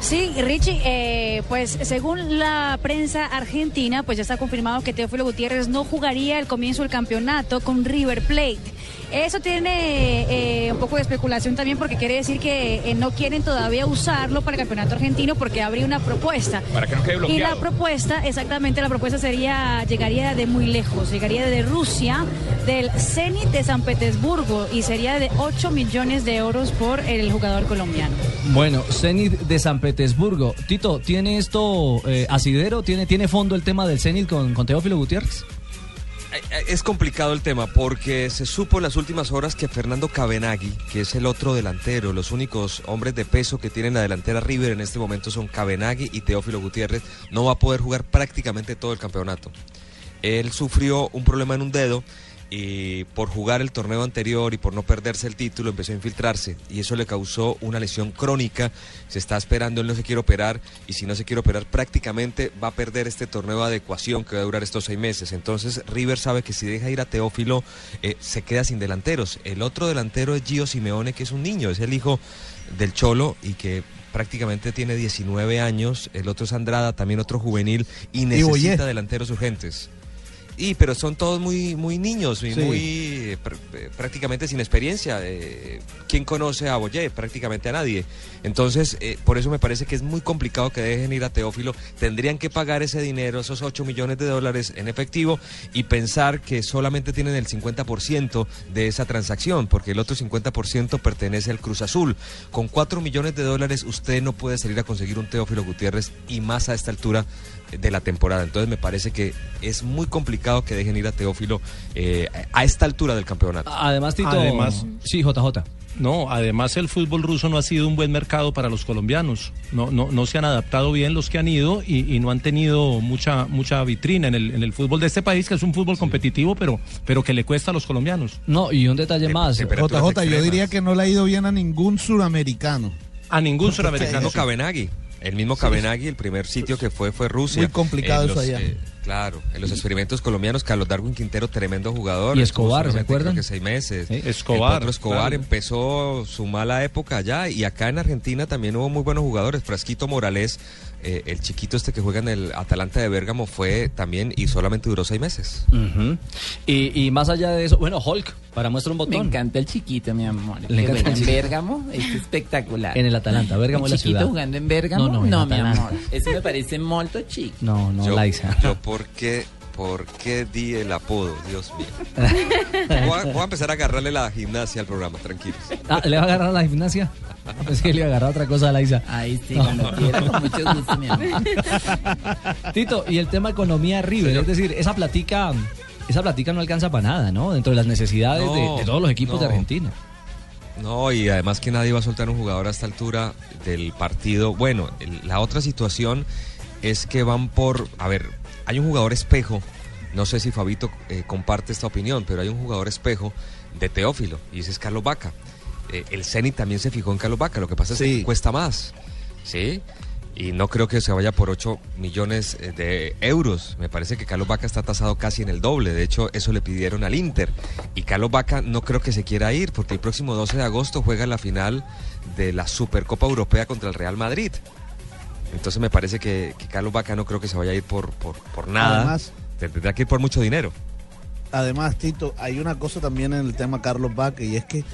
Sí, Richie, eh, pues según la prensa argentina, pues ya está confirmado que Teófilo Gutiérrez no jugaría el comienzo del campeonato con River Plate. Eso tiene eh, un poco de especulación también porque quiere decir que eh, no quieren todavía usarlo para el campeonato argentino porque habría una propuesta. Para que no quede Y bloqueado. la propuesta, exactamente, la propuesta sería, llegaría de muy lejos, llegaría de Rusia, del Zenit de San Petersburgo y sería de 8 millones de euros por el jugador colombiano. Bueno, Zenit de San Petersburgo. Tito, ¿tiene esto eh, asidero? ¿Tiene, ¿Tiene fondo el tema del Zenit con, con Teófilo Gutiérrez? Es complicado el tema porque se supo en las últimas horas que Fernando Cabenagui, que es el otro delantero, los únicos hombres de peso que tienen la delantera River en este momento son Cabenagui y Teófilo Gutiérrez, no va a poder jugar prácticamente todo el campeonato. Él sufrió un problema en un dedo y por jugar el torneo anterior y por no perderse el título empezó a infiltrarse y eso le causó una lesión crónica. Se está esperando, él no se quiere operar y si no se quiere operar prácticamente va a perder este torneo de adecuación que va a durar estos seis meses. Entonces River sabe que si deja ir a Teófilo eh, se queda sin delanteros. El otro delantero es Gio Simeone que es un niño, es el hijo del Cholo y que prácticamente tiene 19 años. El otro es Andrada, también otro juvenil y necesita delanteros urgentes. Y pero son todos muy muy niños y Sí. muy eh, pr- eh, prácticamente sin experiencia. Eh, ¿Quién conoce a Boyé? Prácticamente a nadie. Entonces, eh, por eso me parece que es muy complicado que dejen ir a Teófilo. Tendrían que pagar ese dinero, esos 8 millones de dólares en efectivo y pensar que solamente tienen el 50% de esa transacción, porque el otro 50% pertenece al Cruz Azul. Con 4 millones de dólares usted no puede salir a conseguir un Teófilo Gutiérrez y más a esta altura de la temporada. Entonces me parece que es muy complicado que dejen ir a Teófilo eh, a esta altura del campeonato. Además, Tito. Además- Sí, JJ. No, además el fútbol ruso no ha sido un buen mercado para los colombianos. No, no, no se han adaptado bien los que han ido y, y no han tenido mucha, mucha vitrina en el, en el fútbol de este país, que es un fútbol competitivo, pero, pero que le cuesta a los colombianos. No, y un detalle más. JJ, yo diría que no le ha ido bien a ningún suramericano. A ningún suramericano. Cabenagui. El mismo Cabenagui, el primer sitio que fue fue Rusia. Muy complicado eso los, allá. eh, claro, en los experimentos colombianos, Carlos Darwin Quintero, tremendo jugador. Y Escobar, ¿se solamente, acuerdan? creo que seis meses. Escobar, El Escobar claro. empezó su mala época allá y acá en Argentina también hubo muy buenos jugadores. Frasquito Morales, eh, el chiquito este que juega en el Atalanta de Bérgamo, fue también y solamente duró seis meses. Y, y más allá de eso, bueno, Hulk, para muestra un Me botón. encanta el chiquito, mi amor. Le encanta en chiquito. Bérgamo es espectacular. En el Atalanta, Bérgamo ¿El es la chiquito ciudad. jugando en Bérgamo? No, no, mi amor. Eso me parece molto chico. No, no, yo, Laisa. yo por qué, por qué di el apodo, Dios mío. Voy a, voy a empezar a agarrarle la gimnasia al programa, tranquilos. Ah, ¿Le va a agarrar a la gimnasia? Es que le va a agarrar otra cosa a Laisa. Ahí sí, cuando quiera, con mucho gusto, mi amor. Tito, y el tema economía River, es decir, esa platica, esa platica no alcanza para nada, ¿no? Dentro de las necesidades de- No, de, todos los equipos de. Argentina. No, y además que nadie va a soltar un jugador a esta altura del partido. Bueno, el- la otra situación es que van por, a ver, hay un jugador espejo, no sé si Fabito eh, comparte esta opinión, pero hay un jugador espejo de Teófilo, y ese es Carlos Vaca. Eh, el Zenit también se fijó en Carlos Vaca, lo que pasa es Sí. que cuesta más, ¿sí? Y no creo que se vaya por 8 millones eh, de euros. Me parece que Carlos Vaca está tasado casi en el doble. De hecho, eso le pidieron al Inter. Y Carlos Vaca no creo que se quiera ir porque el próximo 12 de agosto juega la final de la Supercopa Europea contra el Real Madrid. Entonces me parece que, que Carlos Vaca no creo que se vaya a ir por, por, por nada. Además- Tendrá que ir por mucho dinero. Además, Tito, hay una cosa también en el tema Carlos Vaca y es que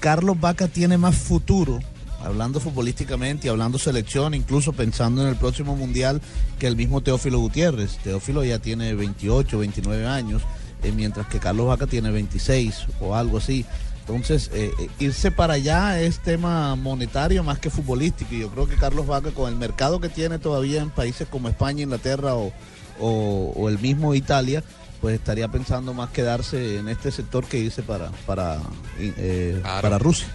Carlos Vaca tiene más futuro, hablando futbolísticamente y hablando selección, incluso pensando en el próximo mundial, que el mismo Teófilo Gutiérrez. Teófilo ya tiene 28, 29 años, eh, mientras que Carlos Vaca tiene 26 o algo así. Entonces, eh, eh, irse para allá es tema monetario más que futbolístico. Y yo creo que Carlos Vaca, con el mercado que tiene todavía en países como España, Inglaterra o, o- o el mismo Italia, pues estaría pensando más quedarse en este sector que irse para, para, eh, Claro. para Rusia.